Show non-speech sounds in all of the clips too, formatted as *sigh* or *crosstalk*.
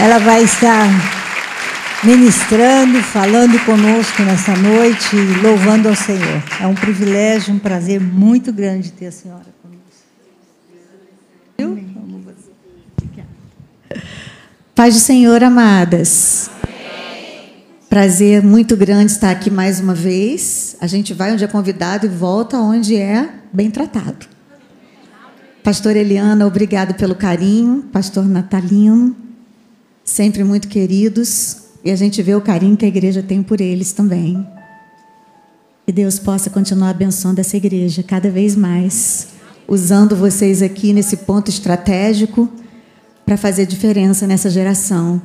Ela vai estar ministrando, falando conosco nessa noite, louvando ao Senhor. É um privilégio, um prazer muito grande ter a senhora conosco. *laughs* Paz do Senhor, amadas. Prazer muito grande estar aqui mais uma vez. A gente vai onde é convidado e volta onde é bem tratado. Pastor Eliana, obrigado pelo carinho. Pastor Natalino, sempre muito queridos. E a gente vê o carinho que a igreja tem por eles também. Que Deus possa continuar abençoando essa igreja cada vez mais, usando vocês aqui nesse ponto estratégico para fazer diferença nessa geração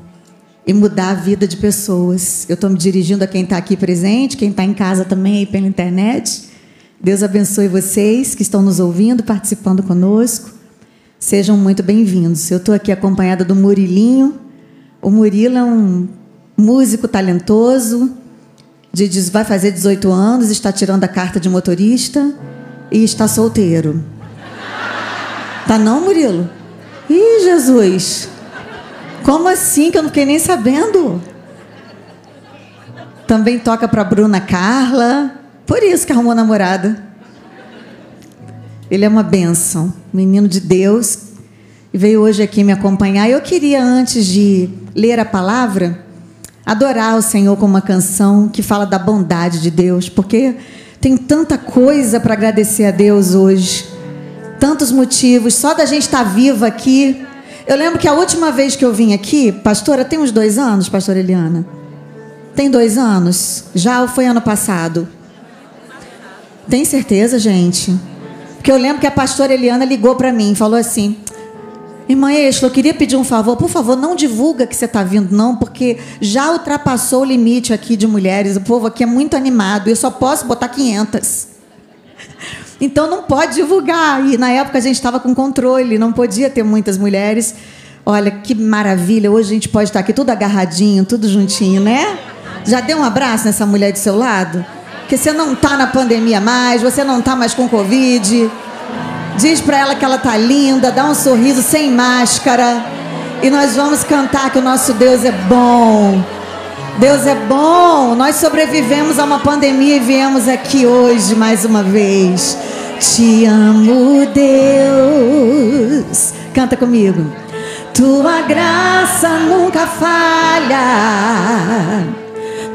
e mudar a vida de pessoas. Eu estou me dirigindo a quem está aqui presente, quem está em casa também aí pela internet. Deus abençoe vocês que estão nos ouvindo, participando conosco. Sejam muito bem-vindos. Eu estou aqui acompanhada do Murilinho. O Murilo é um músico talentoso, de, vai fazer 18 anos, está tirando a carta de motorista e está solteiro. Tá não, Murilo? Ih, Jesus! Como assim que eu não fiquei nem sabendo? Também toca para Bruna Carla. Por isso que arrumou namorada. Ele é uma bênção, menino de Deus. E veio hoje aqui me acompanhar. Eu queria, antes de ler a palavra, adorar o Senhor com uma canção que fala da bondade de Deus, porque tem tanta coisa para agradecer a Deus hoje. Tantos motivos. Só da gente estar tá viva aqui eu lembro que a última vez que eu vim aqui, pastora, tem uns dois anos, pastora Eliana? Tem dois anos? Já ou foi ano passado? Tem certeza, gente? Porque eu lembro que a pastora Eliana ligou para mim e falou assim: Irmã Exla, eu queria pedir um favor. Por favor, não divulga que você está vindo, não, porque já ultrapassou o limite aqui de mulheres. O povo aqui é muito animado. Eu só posso botar 500. *laughs* Então não pode divulgar. E na época a gente estava com controle, não podia ter muitas mulheres. Olha que maravilha, hoje a gente pode estar aqui tudo agarradinho, tudo juntinho, né? Já deu um abraço nessa mulher do seu lado? Que você não está na pandemia mais, você não está mais com Covid. Diz para ela que ela tá linda, dá um sorriso sem máscara. E nós vamos cantar que o nosso Deus é bom. Deus é bom. Nós sobrevivemos a uma pandemia e viemos aqui hoje mais uma vez. Te amo, Deus. Canta comigo. Tua graça nunca falha.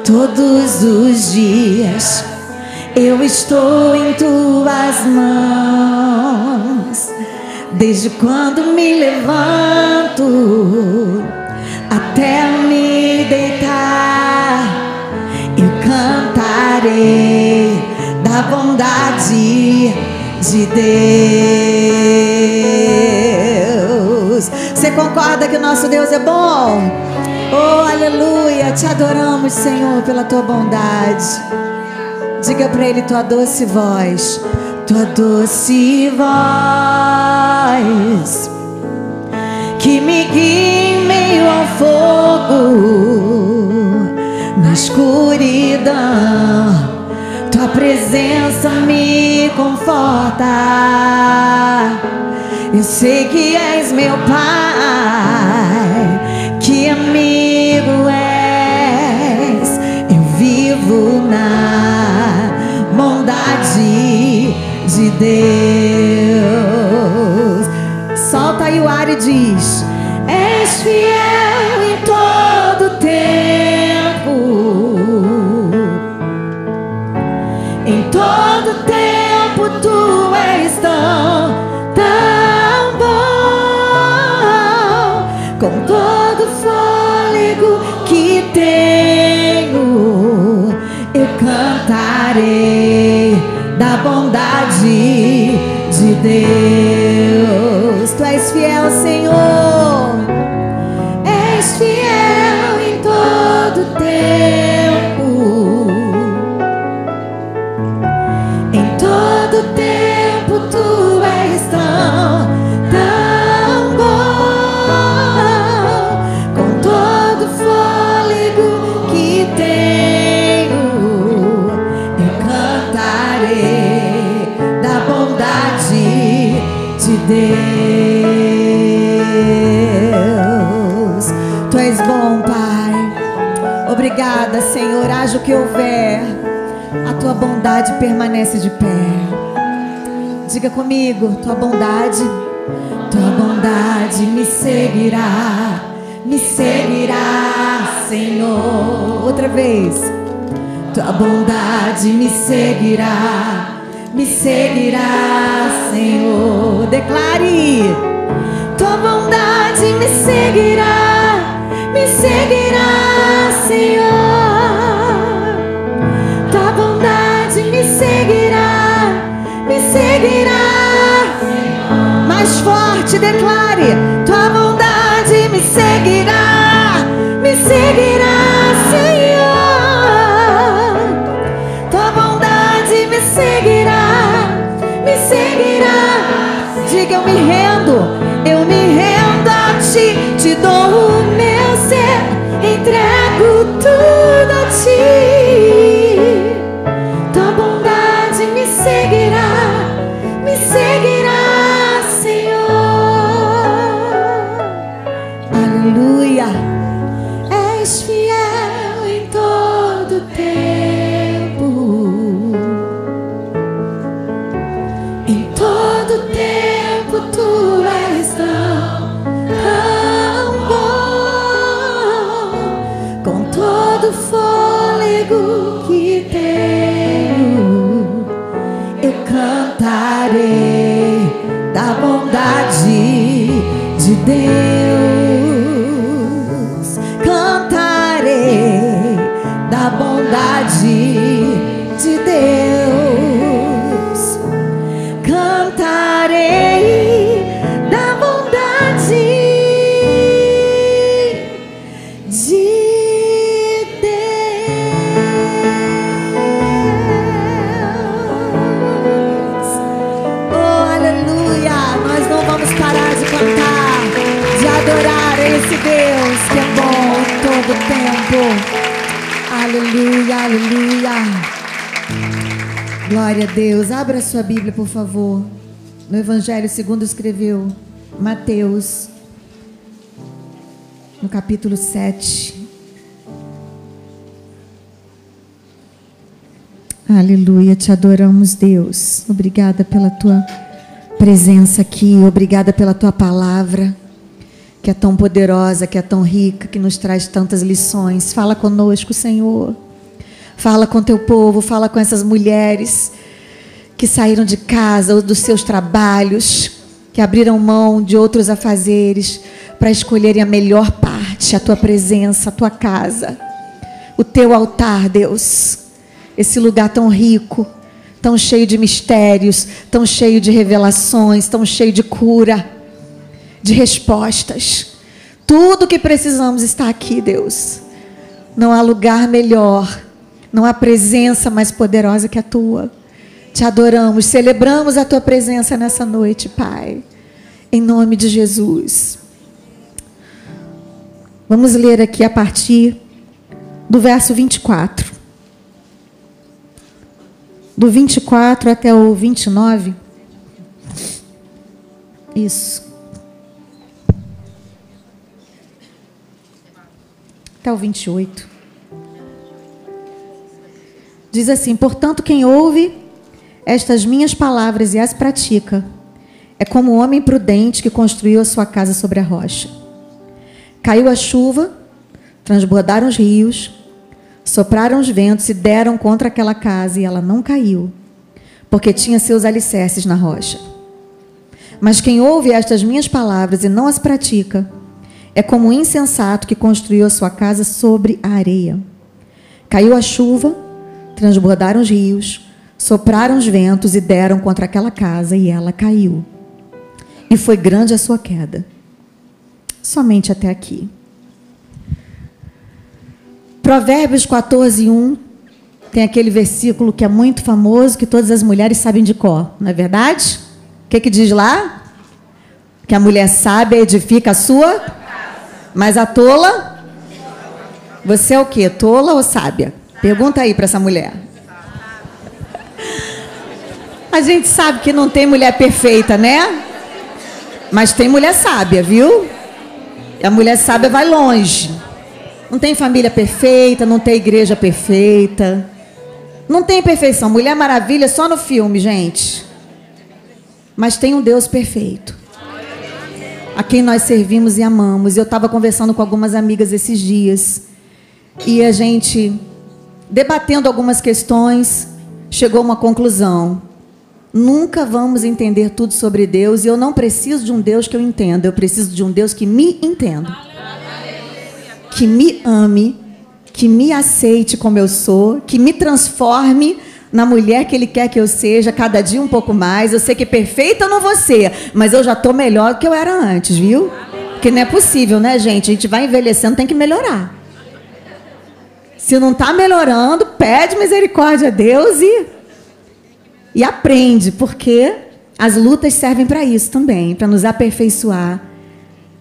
Todos os dias eu estou em tuas mãos. Desde quando me levanto até me deitar, eu cantarei da bondade de Deus. Você concorda que o nosso Deus é bom? Oh, aleluia! Te adoramos, Senhor, pela tua bondade. Diga para Ele tua doce voz, tua doce voz que me guia em meio ao fogo, na escuridão. Tua presença me conforta. Eu sei que és meu Pai, Deus. Solta aí o ar e diz: És fiel Deus. Nada, Senhor, haja o que houver, a tua bondade permanece de pé. Diga comigo, tua bondade, tua bondade me seguirá, me seguirá, Senhor. Outra vez, tua bondade me seguirá, me seguirá, Senhor. Declare, tua bondade me seguirá, me seguirá, Senhor. Bíblia, por favor. No Evangelho segundo escreveu Mateus, no capítulo 7. Aleluia, te adoramos, Deus. Obrigada pela tua presença aqui, obrigada pela tua palavra, que é tão poderosa, que é tão rica, que nos traz tantas lições. Fala conosco, Senhor. Fala com teu povo, fala com essas mulheres que saíram de casa ou dos seus trabalhos, que abriram mão de outros afazeres para escolherem a melhor parte, a tua presença, a tua casa, o teu altar, Deus. Esse lugar tão rico, tão cheio de mistérios, tão cheio de revelações, tão cheio de cura, de respostas. Tudo que precisamos está aqui, Deus. Não há lugar melhor, não há presença mais poderosa que a tua. Te adoramos, celebramos a tua presença nessa noite, Pai. Em nome de Jesus. Vamos ler aqui a partir do verso 24 do 24 até o 29. Isso. Até o 28. Diz assim: Portanto, quem ouve estas minhas palavras e as pratica, é como um homem prudente que construiu a sua casa sobre a rocha. Caiu a chuva, transbordaram os rios, sopraram os ventos e deram contra aquela casa e ela não caiu, porque tinha seus alicerces na rocha. Mas quem ouve estas minhas palavras e não as pratica, é como um insensato que construiu a sua casa sobre a areia. Caiu a chuva, transbordaram os rios, sopraram os ventos e deram contra aquela casa e ela caiu. E foi grande a sua queda. Somente até aqui. Provérbios 14, 1 tem aquele versículo que é muito famoso, que todas as mulheres sabem de cor, não é verdade? O que, que diz lá? Que a mulher sábia edifica a sua, mas a tola. Você é o quê? Tola ou sábia? Pergunta aí para essa mulher. A gente sabe que não tem mulher perfeita, né? Mas tem mulher sábia, viu? E a mulher sábia vai longe. Não tem família perfeita, não tem igreja perfeita. Não tem perfeição. Mulher Maravilha só no filme, gente. Mas tem um Deus perfeito. A quem nós servimos e amamos. Eu estava conversando com algumas amigas esses dias. E a gente, debatendo algumas questões, chegou a uma conclusão. Nunca vamos entender tudo sobre Deus e eu não preciso de um Deus que eu entenda, eu preciso de um Deus que me entenda. Que me ame, que me aceite como eu sou, que me transforme na mulher que Ele quer que eu seja, cada dia um pouco mais. Eu sei que perfeita eu não vou ser, mas eu já estou melhor do que eu era antes, viu? Porque não é possível, né, gente? A gente vai envelhecendo, tem que melhorar. Se não está melhorando, pede misericórdia a Deus e e aprende, porque as lutas servem para isso também, para nos aperfeiçoar,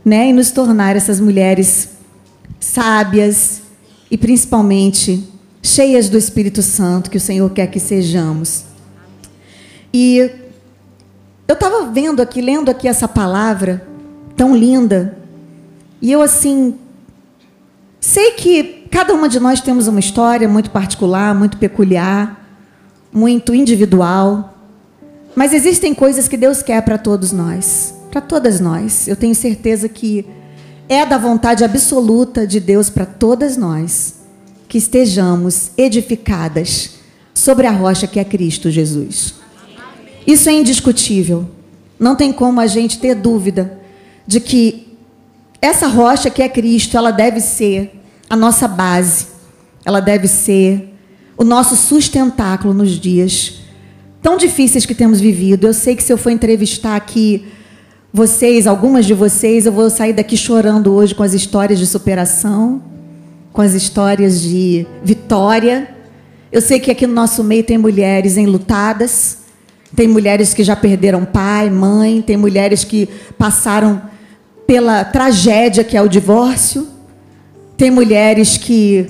né, e nos tornar essas mulheres sábias e principalmente cheias do Espírito Santo que o Senhor quer que sejamos. E eu estava vendo aqui, lendo aqui essa palavra tão linda, e eu assim sei que cada uma de nós temos uma história muito particular, muito peculiar muito individual. Mas existem coisas que Deus quer para todos nós, para todas nós. Eu tenho certeza que é da vontade absoluta de Deus para todas nós que estejamos edificadas sobre a rocha que é Cristo Jesus. Isso é indiscutível. Não tem como a gente ter dúvida de que essa rocha que é Cristo, ela deve ser a nossa base. Ela deve ser o nosso sustentáculo nos dias tão difíceis que temos vivido. Eu sei que se eu for entrevistar aqui vocês, algumas de vocês, eu vou sair daqui chorando hoje com as histórias de superação, com as histórias de vitória. Eu sei que aqui no nosso meio tem mulheres enlutadas, tem mulheres que já perderam pai, mãe, tem mulheres que passaram pela tragédia que é o divórcio, tem mulheres que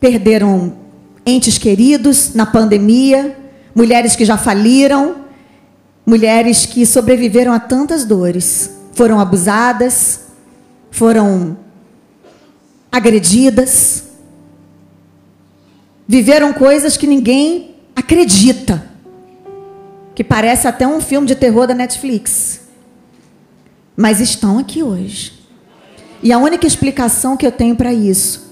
perderam entes queridos na pandemia, mulheres que já faliram, mulheres que sobreviveram a tantas dores, foram abusadas, foram agredidas, viveram coisas que ninguém acredita, que parece até um filme de terror da Netflix, mas estão aqui hoje. E a única explicação que eu tenho para isso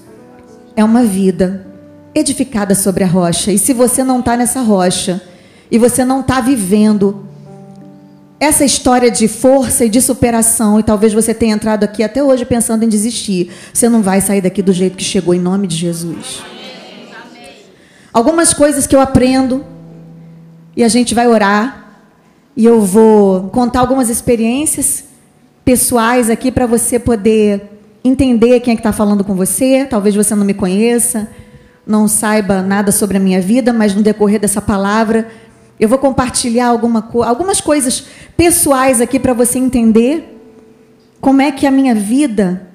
é uma vida edificada sobre a rocha. E se você não está nessa rocha, e você não está vivendo essa história de força e de superação, e talvez você tenha entrado aqui até hoje pensando em desistir, você não vai sair daqui do jeito que chegou, em nome de Jesus. Algumas coisas que eu aprendo, e a gente vai orar, e eu vou contar algumas experiências pessoais aqui para você poder entender quem é que está falando com você. Talvez você não me conheça, não saiba nada sobre a minha vida, mas no decorrer dessa palavra eu vou compartilhar alguma, algumas coisas pessoais aqui para você entender como é que a minha vida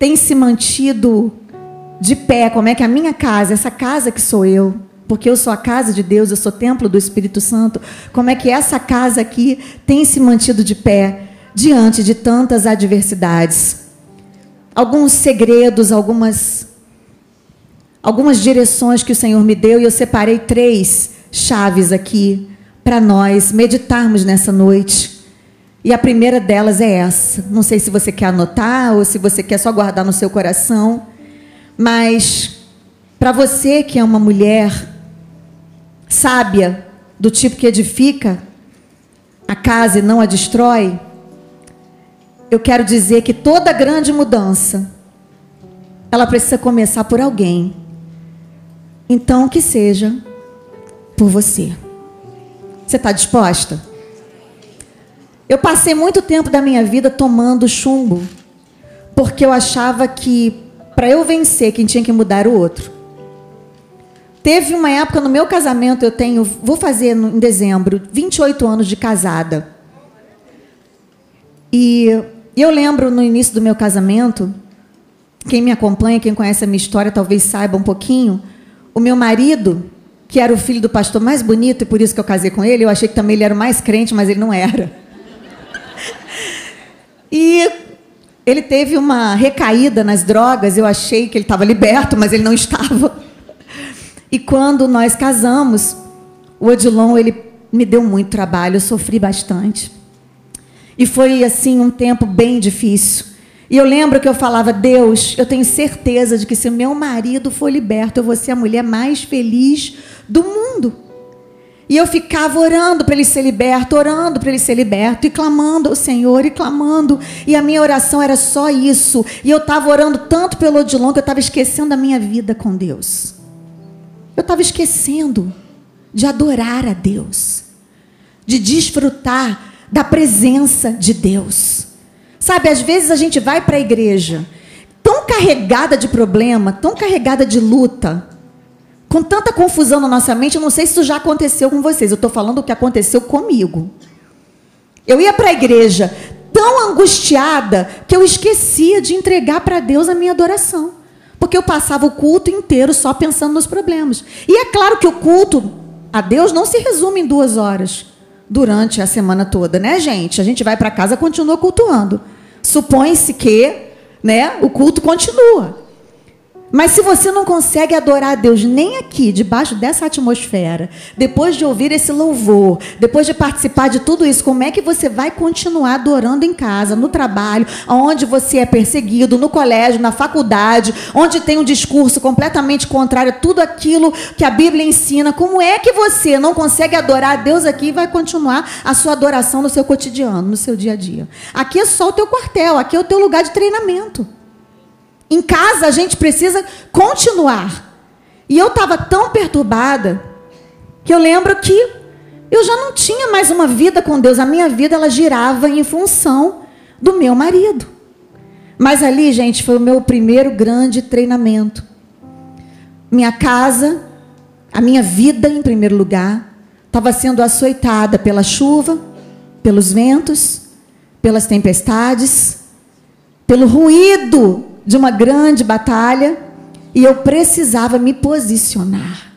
tem se mantido de pé, como é que a minha casa, essa casa que sou eu, porque eu sou a casa de Deus, eu sou templo do Espírito Santo, como é que essa casa aqui tem se mantido de pé diante de tantas adversidades. Alguns segredos, algumas algumas direções que o Senhor me deu e eu separei três chaves aqui para nós meditarmos nessa noite. E a primeira delas é essa. Não sei se você quer anotar ou se você quer só guardar no seu coração, mas para você que é uma mulher sábia, do tipo que edifica a casa e não a destrói, eu quero dizer que toda grande mudança ela precisa começar por alguém. Então que seja por você. Você está disposta? Eu passei muito tempo da minha vida tomando chumbo, porque eu achava que para eu vencer quem tinha que mudar o outro. Teve uma época no meu casamento, eu tenho, vou fazer em dezembro, 28 anos de casada. E eu lembro no início do meu casamento, quem me acompanha, quem conhece a minha história, talvez saiba um pouquinho, o meu marido, que era o filho do pastor mais bonito, e por isso que eu casei com ele, eu achei que também ele era o mais crente, mas ele não era. *laughs* E ele teve uma recaída nas drogas. Eu achei que ele estava liberto, mas ele não estava. E quando nós casamos, o Odilon ele me deu muito trabalho, eu sofri bastante. E foi assim um tempo bem difícil. E eu lembro que eu falava: Deus, eu tenho certeza de que se meu marido for liberto, eu vou ser a mulher mais feliz do mundo. E eu ficava orando para ele ser liberto, orando para ele ser liberto, e clamando ao Senhor, e clamando. E a minha oração era só isso. E eu estava orando tanto pelo Odilon que eu estava esquecendo a minha vida com Deus. Eu estava esquecendo de adorar a Deus, de desfrutar da presença de Deus. Sabe, às vezes a gente vai para a igreja tão carregada de problema, tão carregada de luta, com tanta confusão na nossa mente, eu não sei se isso já aconteceu com vocês. Eu estou falando o que aconteceu comigo. Eu ia para a igreja tão angustiada que eu esquecia de entregar para Deus a minha adoração. Porque eu passava o culto inteiro só pensando nos problemas. E é claro que o culto a Deus não se resume em duas horas durante a semana toda, né, gente? A gente vai para casa e continua cultuando. Supõe-se que né, o culto continua. Mas se você não consegue adorar a Deus nem aqui, debaixo dessa atmosfera, depois de ouvir esse louvor, depois de participar de tudo isso, como é que você vai continuar adorando em casa, no trabalho, onde você é perseguido, no colégio, na faculdade, onde tem um discurso completamente contrário a tudo aquilo que a Bíblia ensina? Como é que você não consegue adorar a Deus aqui e vai continuar a sua adoração no seu cotidiano, no seu dia a dia? Aqui é só o teu quartel, aqui é o teu lugar de treinamento. Em casa a gente precisa continuar. E eu estava tão perturbada que eu lembro que eu já não tinha mais uma vida com Deus. A minha vida ela girava em função do meu marido. Mas ali, gente, foi o meu primeiro grande treinamento. Minha casa, a minha vida em primeiro lugar, estava sendo açoitada pela chuva, pelos ventos, pelas tempestades, pelo ruído de uma grande batalha e eu precisava me posicionar.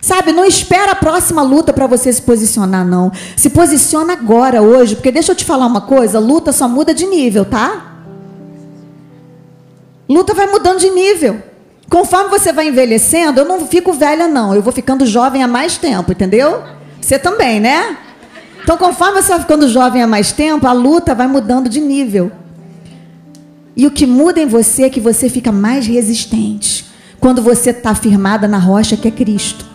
Sabe, não espera a próxima luta para você se posicionar, não. Se posiciona agora, hoje, porque deixa eu te falar uma coisa: luta só muda de nível, tá? Luta vai mudando de nível. Conforme você vai envelhecendo, eu não fico velha, não. Eu vou ficando jovem há mais tempo, entendeu? Você também, né? Então, conforme você vai ficando jovem há mais tempo, a luta vai mudando de nível. E o que muda em você é que você fica mais resistente quando você está firmada na rocha que é Cristo.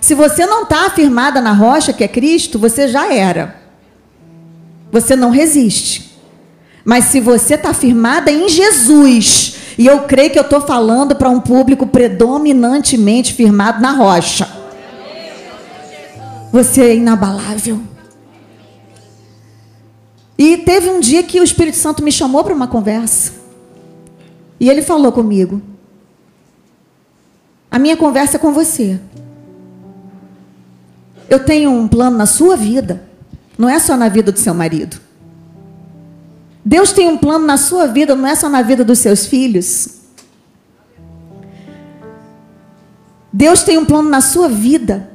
Se você não está firmada na rocha que é Cristo, você já era. Você não resiste. Mas se você está firmada em Jesus, e eu creio que eu estou falando para um público predominantemente firmado na rocha, você é inabalável. E teve um dia que o Espírito Santo me chamou para uma conversa. E ele falou comigo: A minha conversa é com você. Eu tenho um plano na sua vida, não é só na vida do seu marido. Deus tem um plano na sua vida, não é só na vida dos seus filhos. Deus tem um plano na sua vida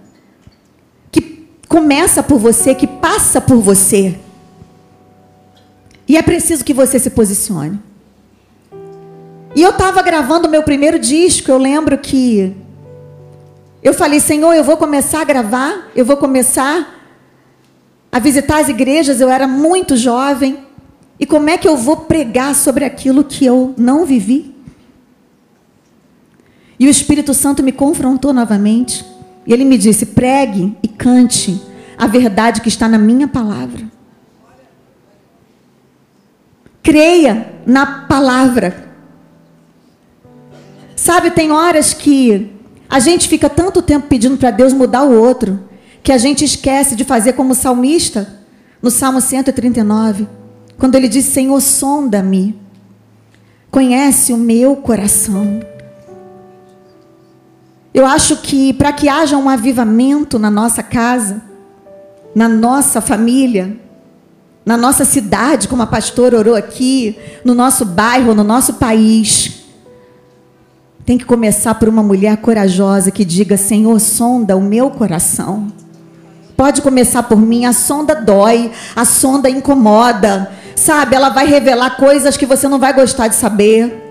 que começa por você, que passa por você. E é preciso que você se posicione. E eu estava gravando o meu primeiro disco, eu lembro que eu falei, Senhor, eu vou começar a gravar, eu vou começar a visitar as igrejas, eu era muito jovem. E como é que eu vou pregar sobre aquilo que eu não vivi? E o Espírito Santo me confrontou novamente. E ele me disse: pregue e cante a verdade que está na minha palavra. Creia na palavra. Sabe, tem horas que a gente fica tanto tempo pedindo para Deus mudar o outro, que a gente esquece de fazer como o salmista, no Salmo 139, quando ele diz: Senhor, sonda-me, conhece o meu coração. Eu acho que para que haja um avivamento na nossa casa, na nossa família, na nossa cidade, como a pastora orou aqui, no nosso bairro, no nosso país. Tem que começar por uma mulher corajosa que diga: Senhor, sonda o meu coração. Pode começar por mim, a sonda dói, a sonda incomoda. Sabe, ela vai revelar coisas que você não vai gostar de saber.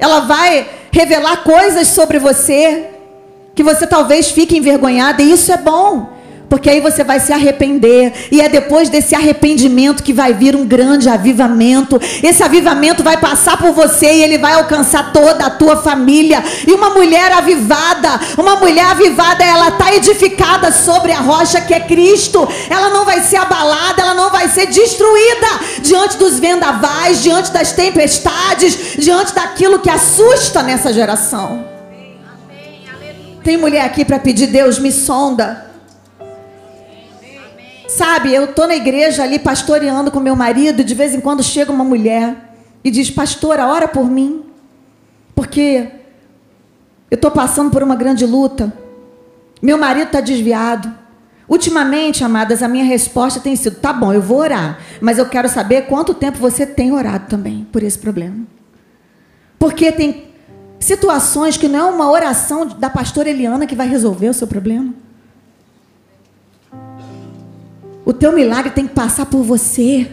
Ela vai revelar coisas sobre você que você talvez fique envergonhada, e isso é bom. Porque aí você vai se arrepender. E é depois desse arrependimento que vai vir um grande avivamento. Esse avivamento vai passar por você e ele vai alcançar toda a tua família. E uma mulher avivada, uma mulher avivada, ela está edificada sobre a rocha que é Cristo. Ela não vai ser abalada, ela não vai ser destruída diante dos vendavais, diante das tempestades, diante daquilo que assusta nessa geração. Tem mulher aqui para pedir, Deus me sonda. Sabe, eu tô na igreja ali pastoreando com meu marido, e de vez em quando chega uma mulher e diz: "Pastora, ora por mim". Porque eu estou passando por uma grande luta. Meu marido está desviado. Ultimamente, amadas, a minha resposta tem sido: tá bom, eu vou orar, mas eu quero saber quanto tempo você tem orado também por esse problema. Porque tem situações que não é uma oração da pastora Eliana que vai resolver o seu problema. O teu milagre tem que passar por você.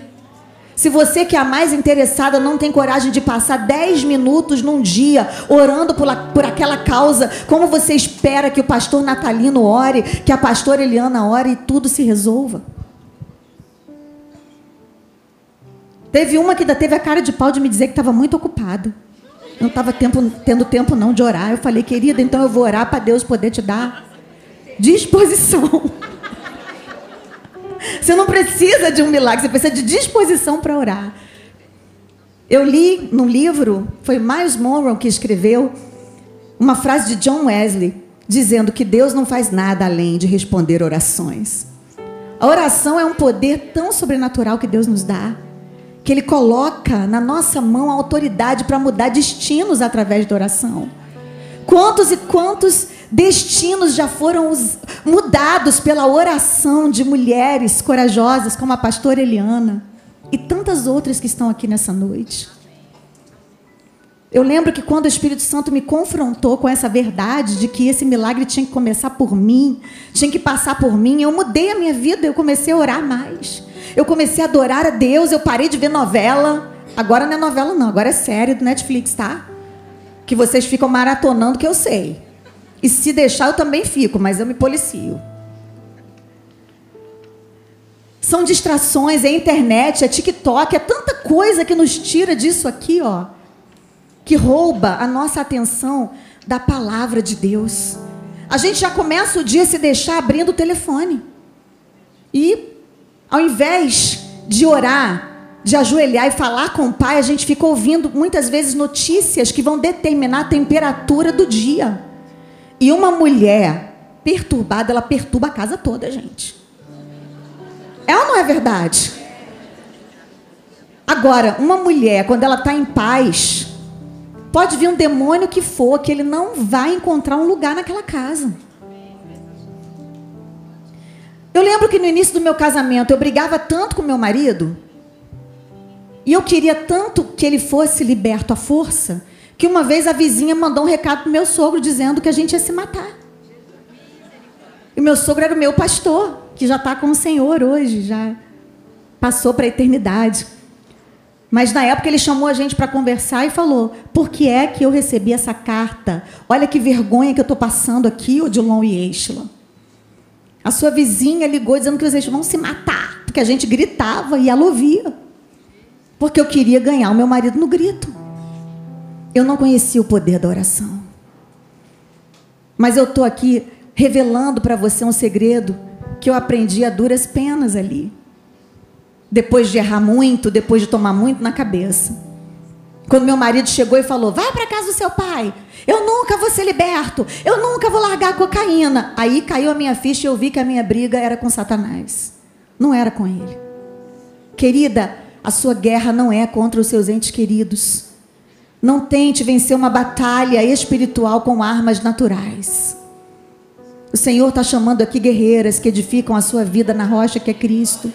Se você que é a mais interessada não tem coragem de passar 10 minutos num dia orando por, por aquela causa, como você espera que o pastor Natalino ore, que a pastora Eliana ore e tudo se resolva? Teve uma que ainda teve a cara de pau de me dizer que estava muito ocupada. Não estava tendo tempo não de orar. Eu falei, querida, então eu vou orar para Deus poder te dar disposição. *laughs* Você não precisa de um milagre, você precisa de disposição para orar. Eu li num livro, foi Miles Monroe que escreveu, uma frase de John Wesley, dizendo que Deus não faz nada além de responder orações. A oração é um poder tão sobrenatural que Deus nos dá, que Ele coloca na nossa mão a autoridade para mudar destinos através da oração. Quantos e quantos Destinos já foram mudados pela oração de mulheres corajosas, como a pastora Eliana e tantas outras que estão aqui nessa noite. Eu lembro que quando o Espírito Santo me confrontou com essa verdade de que esse milagre tinha que começar por mim, tinha que passar por mim, eu mudei a minha vida, eu comecei a orar mais. Eu comecei a adorar a Deus, eu parei de ver novela. Agora não é novela não, agora é série do Netflix, tá? Que vocês ficam maratonando que eu sei. E se deixar, eu também fico, mas eu me policio. São distrações, é internet, é TikTok, é tanta coisa que nos tira disso aqui, ó, que rouba a nossa atenção da palavra de Deus. A gente já começa o dia se deixar abrindo o telefone. E ao invés de orar, de ajoelhar e falar com o Pai, a gente fica ouvindo muitas vezes notícias que vão determinar a temperatura do dia. E uma mulher perturbada, ela perturba a casa toda, gente. É ou não é verdade? Agora, uma mulher, quando ela está em paz, pode vir um demônio que for, que ele não vai encontrar um lugar naquela casa. Eu lembro que no início do meu casamento eu brigava tanto com meu marido, e eu queria tanto que ele fosse liberto à força, que uma vez a vizinha mandou um recado pro meu sogro dizendo que a gente ia se matar. E meu sogro era o meu pastor, que já está com o Senhor hoje, já passou para a eternidade. Mas na época ele chamou a gente para conversar e falou: por que é que eu recebi essa carta? Olha que vergonha que eu estou passando aqui, Odilon e Eichla. A sua vizinha ligou dizendo que vocês vão se matar, porque a gente gritava e ela ouvia. Porque eu queria ganhar o meu marido no grito. Eu não conhecia o poder da oração. Mas eu estou aqui revelando para você um segredo que eu aprendi a duras penas ali. Depois de errar muito, depois de tomar muito na cabeça. Quando meu marido chegou e falou: Vai para casa do seu pai. Eu nunca vou ser liberto. Eu nunca vou largar a cocaína. Aí caiu a minha ficha e eu vi que a minha briga era com Satanás. Não era com ele. Querida, a sua guerra não é contra os seus entes queridos. Não tente vencer uma batalha espiritual com armas naturais. O Senhor está chamando aqui guerreiras que edificam a sua vida na rocha que é Cristo,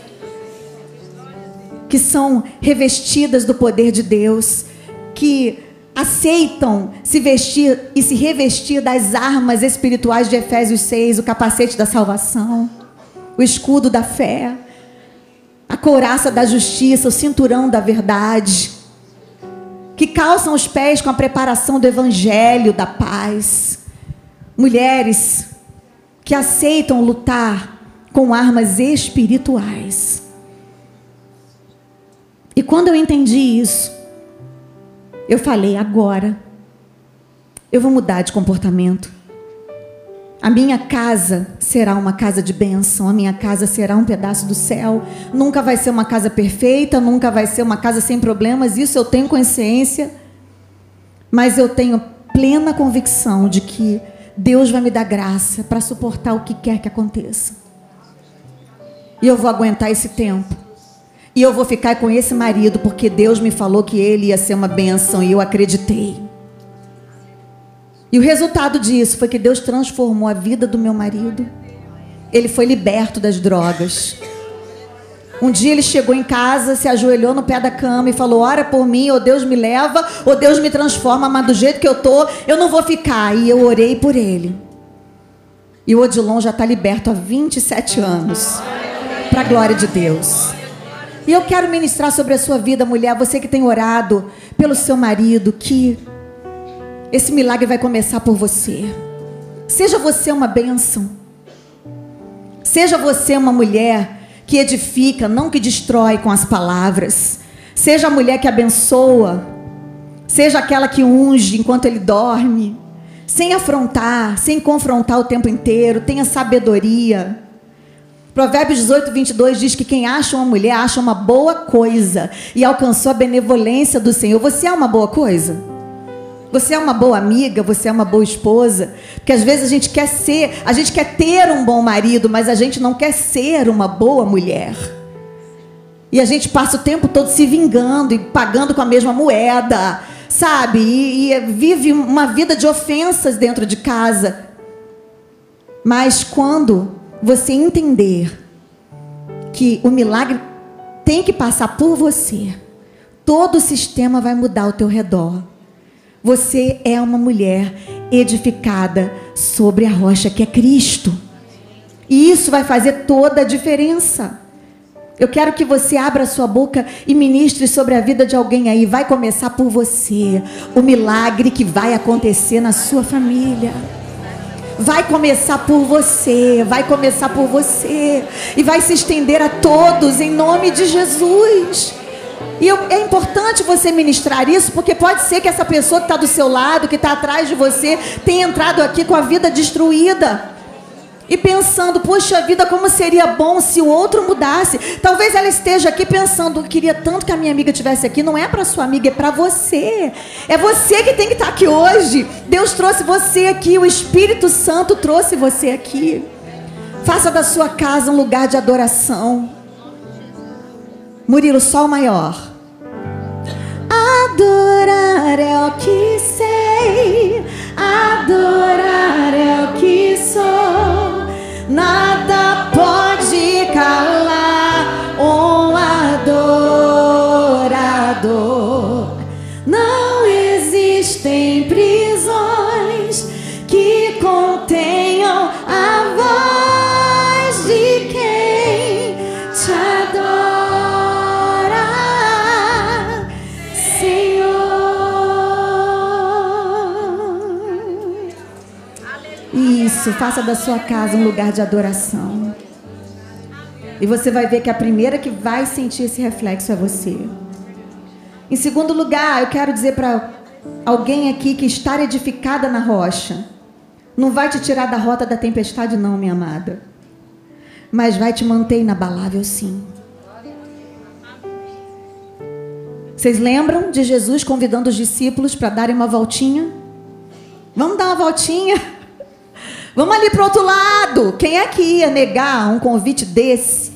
que são revestidas do poder de Deus, que aceitam se vestir e se revestir das armas espirituais de Efésios 6, o capacete da salvação, o escudo da fé, a couraça da justiça, o cinturão da verdade, que calçam os pés com a preparação do evangelho da paz. Mulheres que aceitam lutar com armas espirituais. E quando eu entendi isso, eu falei: agora eu vou mudar de comportamento. A minha casa será uma casa de bênção, a minha casa será um pedaço do céu. Nunca vai ser uma casa perfeita, nunca vai ser uma casa sem problemas, isso eu tenho consciência. Mas eu tenho plena convicção de que Deus vai me dar graça para suportar o que quer que aconteça. E eu vou aguentar esse tempo. E eu vou ficar com esse marido porque Deus me falou que ele ia ser uma bênção e eu acreditei. E o resultado disso foi que Deus transformou a vida do meu marido. Ele foi liberto das drogas. Um dia ele chegou em casa, se ajoelhou no pé da cama e falou: Ora por mim, ou Deus me leva, ou Deus me transforma, mas do jeito que eu tô, eu não vou ficar. E eu orei por ele. E o Odilon já está liberto há 27 anos. Para a glória de Deus. E eu quero ministrar sobre a sua vida, mulher, você que tem orado pelo seu marido, que esse milagre vai começar por você. Seja você uma bênção. Seja você uma mulher que edifica, não que destrói com as palavras. Seja a mulher que abençoa. Seja aquela que unge enquanto ele dorme. Sem afrontar, sem confrontar o tempo inteiro. Tenha sabedoria. Provérbios 18, 22 diz que quem acha uma mulher acha uma boa coisa e alcançou a benevolência do Senhor. Você é uma boa coisa? Você é uma boa amiga, você é uma boa esposa. Porque às vezes a gente quer ser, a gente quer ter um bom marido, mas a gente não quer ser uma boa mulher. E a gente passa o tempo todo se vingando e pagando com a mesma moeda, sabe? E, e vive uma vida de ofensas dentro de casa. Mas quando você entender que o milagre tem que passar por você, todo o sistema vai mudar ao teu redor. Você é uma mulher edificada sobre a rocha que é Cristo. E isso vai fazer toda a diferença. Eu quero que você abra sua boca e ministre sobre a vida de alguém aí. Vai começar por você. O milagre que vai acontecer na sua família. Vai começar por você, vai começar por você e vai se estender a todos em nome de Jesus. E eu, é importante você ministrar isso, porque pode ser que essa pessoa que está do seu lado, que está atrás de você, tenha entrado aqui com a vida destruída. E pensando, poxa vida, como seria bom se o outro mudasse. Talvez ela esteja aqui pensando, queria tanto que a minha amiga estivesse aqui. Não é para sua amiga, é para você. É você que tem que estar tá aqui hoje. Deus trouxe você aqui, o Espírito Santo trouxe você aqui. Faça da sua casa um lugar de adoração. Murilo, sol maior. Adorar é o que sei, adorar Isso, faça da sua casa um lugar de adoração. E você vai ver que a primeira que vai sentir esse reflexo é você. Em segundo lugar, eu quero dizer para alguém aqui que estar edificada na rocha não vai te tirar da rota da tempestade, não, minha amada. Mas vai te manter inabalável, sim. Vocês lembram de Jesus convidando os discípulos para darem uma voltinha? Vamos dar uma voltinha? Vamos ali para outro lado. Quem é que ia negar um convite desse?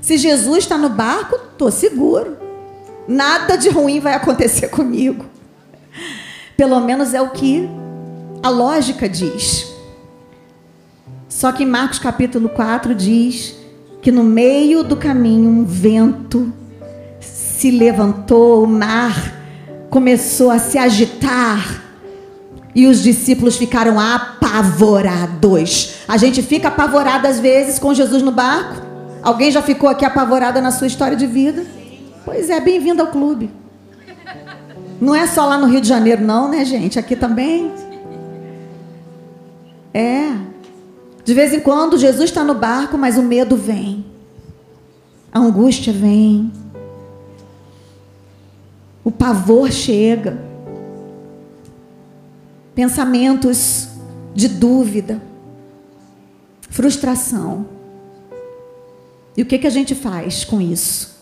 Se Jesus está no barco, estou seguro. Nada de ruim vai acontecer *laughs* comigo. Pelo menos é o que a lógica diz. Só que Marcos capítulo 4 diz que no meio do caminho um vento se levantou, o mar começou a se agitar e os discípulos ficaram apavorados. A gente fica apavorado às vezes com Jesus no barco. Alguém já ficou aqui apavorada na sua história de vida? Pois é, bem-vindo ao clube. Não é só lá no Rio de Janeiro, não, né, gente? Aqui também. É. De vez em quando Jesus está no barco, mas o medo vem. A angústia vem. O pavor chega. Pensamentos de dúvida, frustração. E o que, que a gente faz com isso?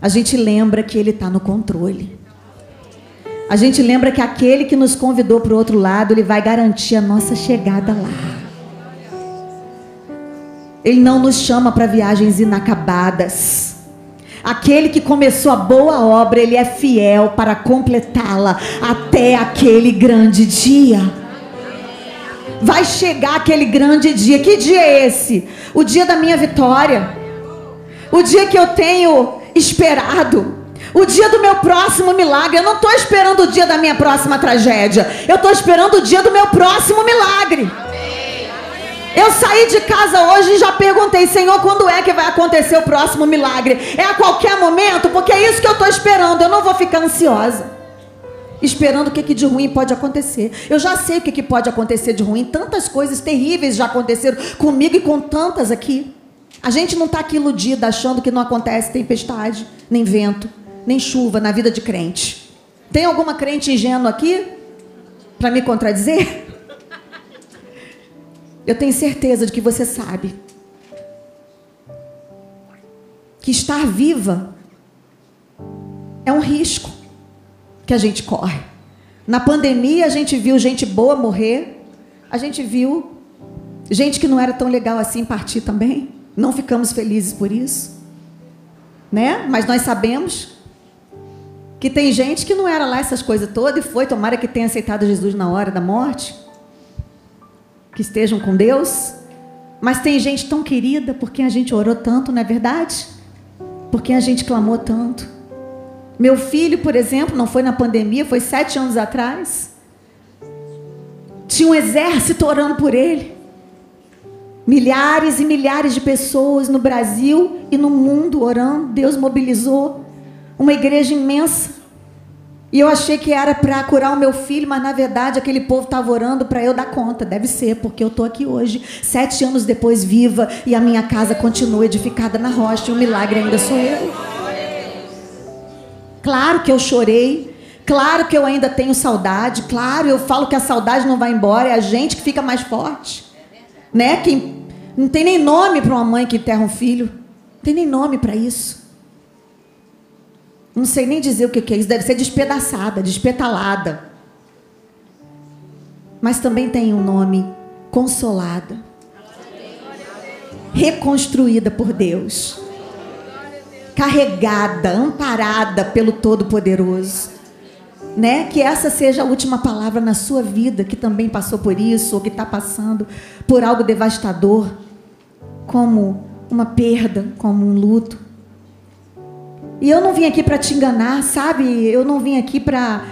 A gente lembra que Ele está no controle. A gente lembra que aquele que nos convidou para o outro lado, Ele vai garantir a nossa chegada lá. Ele não nos chama para viagens inacabadas. Aquele que começou a boa obra, Ele é fiel para completá-la até aquele grande dia. Vai chegar aquele grande dia. Que dia é esse? O dia da minha vitória. O dia que eu tenho esperado. O dia do meu próximo milagre. Eu não estou esperando o dia da minha próxima tragédia. Eu estou esperando o dia do meu próximo milagre. Eu saí de casa hoje e já perguntei, Senhor, quando é que vai acontecer o próximo milagre? É a qualquer momento? Porque é isso que eu estou esperando. Eu não vou ficar ansiosa. Esperando o que, que de ruim pode acontecer. Eu já sei o que, que pode acontecer de ruim. Tantas coisas terríveis já aconteceram comigo e com tantas aqui. A gente não está aqui iludida achando que não acontece tempestade, nem vento, nem chuva na vida de crente. Tem alguma crente ingênua aqui? Para me contradizer? Eu tenho certeza de que você sabe que estar viva é um risco que a gente corre. Na pandemia a gente viu gente boa morrer, a gente viu gente que não era tão legal assim partir também. Não ficamos felizes por isso, né? Mas nós sabemos que tem gente que não era lá essas coisas todas e foi, tomara que tenha aceitado Jesus na hora da morte, que estejam com Deus. Mas tem gente tão querida por quem a gente orou tanto, não é verdade? Por quem a gente clamou tanto. Meu filho, por exemplo, não foi na pandemia, foi sete anos atrás. Tinha um exército orando por ele. Milhares e milhares de pessoas no Brasil e no mundo orando. Deus mobilizou uma igreja imensa. E eu achei que era para curar o meu filho, mas na verdade aquele povo estava orando para eu dar conta. Deve ser, porque eu estou aqui hoje, sete anos depois, viva, e a minha casa continua edificada na rocha, e o milagre ainda sou eu. Claro que eu chorei. Claro que eu ainda tenho saudade. Claro, eu falo que a saudade não vai embora. É a gente que fica mais forte. Né? Quem, não tem nem nome para uma mãe que enterra um filho. Não tem nem nome para isso. Não sei nem dizer o que é isso. Deve ser despedaçada, despetalada. Mas também tem um nome: consolada. Reconstruída por Deus carregada, amparada pelo Todo-Poderoso. Né? Que essa seja a última palavra na sua vida, que também passou por isso, ou que está passando por algo devastador, como uma perda, como um luto. E eu não vim aqui para te enganar, sabe? Eu não vim aqui para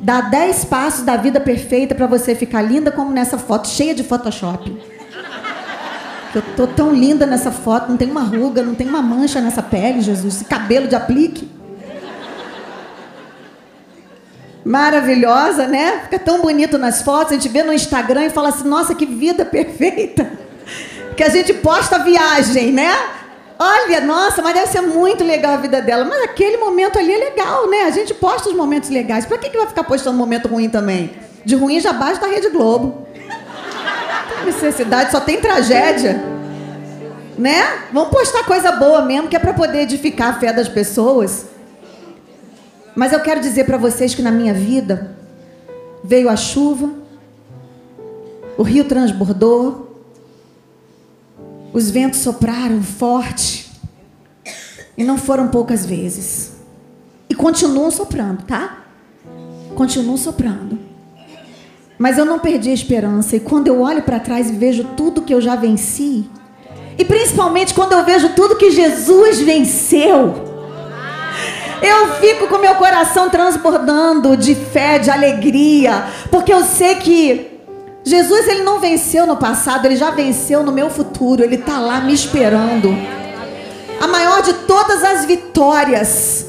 dar dez passos da vida perfeita para você ficar linda como nessa foto, cheia de Photoshop. Eu tô tão linda nessa foto, não tem uma ruga, não tem uma mancha nessa pele, Jesus, esse cabelo de aplique. Maravilhosa, né? Fica tão bonito nas fotos, a gente vê no Instagram e fala assim: "Nossa, que vida perfeita". Que a gente posta a viagem, né? Olha, nossa, mas deve ser muito legal a vida dela. Mas aquele momento ali é legal, né? A gente posta os momentos legais. Para que, que vai ficar postando momento ruim também? De ruim já basta da Rede Globo necessidade, só tem tragédia. Né? Vamos postar coisa boa mesmo, que é para poder edificar a fé das pessoas. Mas eu quero dizer para vocês que na minha vida veio a chuva, o rio transbordou, os ventos sopraram forte, e não foram poucas vezes. E continuam soprando, tá? Continuam soprando. Mas eu não perdi a esperança. E quando eu olho para trás e vejo tudo que eu já venci, e principalmente quando eu vejo tudo que Jesus venceu, eu fico com meu coração transbordando de fé, de alegria, porque eu sei que Jesus ele não venceu no passado, ele já venceu no meu futuro, ele está lá me esperando. a maior de todas as vitórias,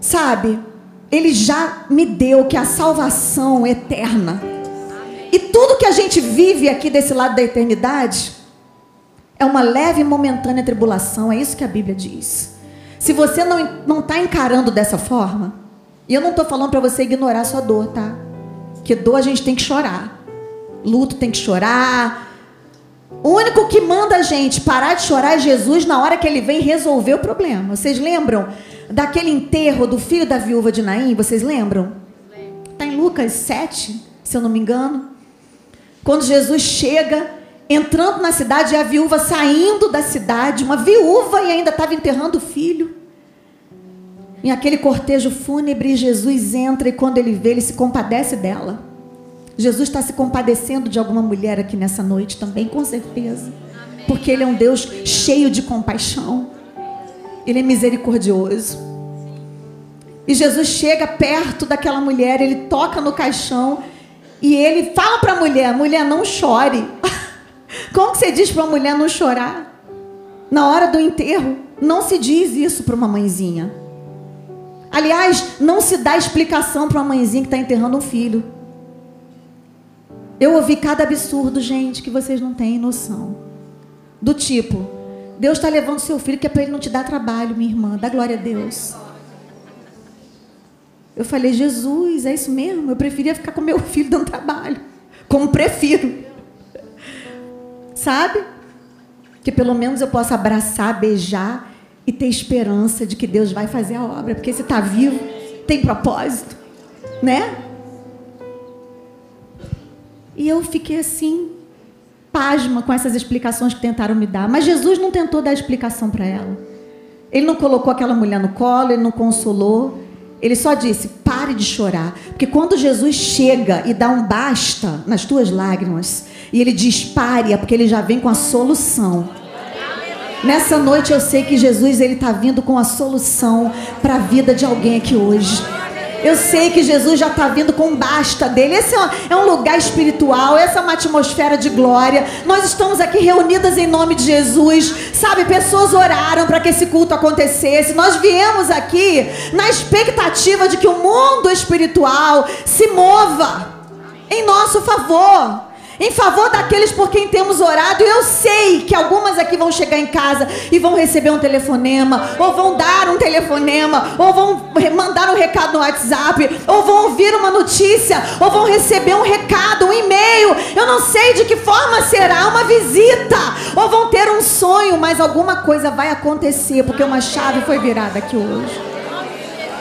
sabe? Ele já me deu que é a salvação eterna. E tudo que a gente vive aqui desse lado da eternidade é uma leve e momentânea tribulação, é isso que a Bíblia diz. Se você não está encarando dessa forma, e eu não estou falando para você ignorar sua dor, tá? Que dor a gente tem que chorar, luto tem que chorar. O único que manda a gente parar de chorar é Jesus na hora que ele vem resolver o problema. Vocês lembram daquele enterro do filho da viúva de Naim? Vocês lembram? Está em Lucas 7, se eu não me engano. Quando Jesus chega, entrando na cidade, e a viúva saindo da cidade, uma viúva e ainda estava enterrando o filho. Em aquele cortejo fúnebre, Jesus entra e quando ele vê, ele se compadece dela. Jesus está se compadecendo de alguma mulher aqui nessa noite também, com certeza. Porque Ele é um Deus cheio de compaixão. Ele é misericordioso. E Jesus chega perto daquela mulher, ele toca no caixão e ele fala para a mulher: mulher, não chore. *laughs* Como que você diz para uma mulher não chorar? Na hora do enterro, não se diz isso para uma mãezinha. Aliás, não se dá explicação para uma mãezinha que está enterrando um filho. Eu ouvi cada absurdo, gente, que vocês não têm noção. Do tipo, Deus está levando seu filho que é para ele não te dar trabalho, minha irmã. Dá glória a Deus. Eu falei, Jesus, é isso mesmo? Eu preferia ficar com meu *laughs* filho dando trabalho. Como prefiro. Sabe? Que pelo menos eu possa abraçar, beijar e ter esperança de que Deus vai fazer a obra. Porque se está vivo, tem propósito. Né? E eu fiquei assim, pasma com essas explicações que tentaram me dar. Mas Jesus não tentou dar explicação para ela. Ele não colocou aquela mulher no colo, ele não consolou. Ele só disse: pare de chorar. Porque quando Jesus chega e dá um basta nas tuas lágrimas, e ele diz: pare, é porque ele já vem com a solução. Nessa noite eu sei que Jesus ele está vindo com a solução para a vida de alguém aqui hoje. Eu sei que Jesus já está vindo com basta dele. Esse é um, é um, lugar espiritual, essa é uma atmosfera de glória. Nós estamos aqui reunidas em nome de Jesus. Sabe, pessoas oraram para que esse culto acontecesse. Nós viemos aqui na expectativa de que o mundo espiritual se mova em nosso favor em favor daqueles por quem temos orado. Eu sei que algumas aqui vão chegar em casa e vão receber um telefonema, ou vão dar um telefonema, ou vão mandar um recado no WhatsApp, ou vão ouvir uma notícia, ou vão receber um recado, um e-mail. Eu não sei de que forma será uma visita, ou vão ter um sonho, mas alguma coisa vai acontecer, porque uma chave foi virada aqui hoje.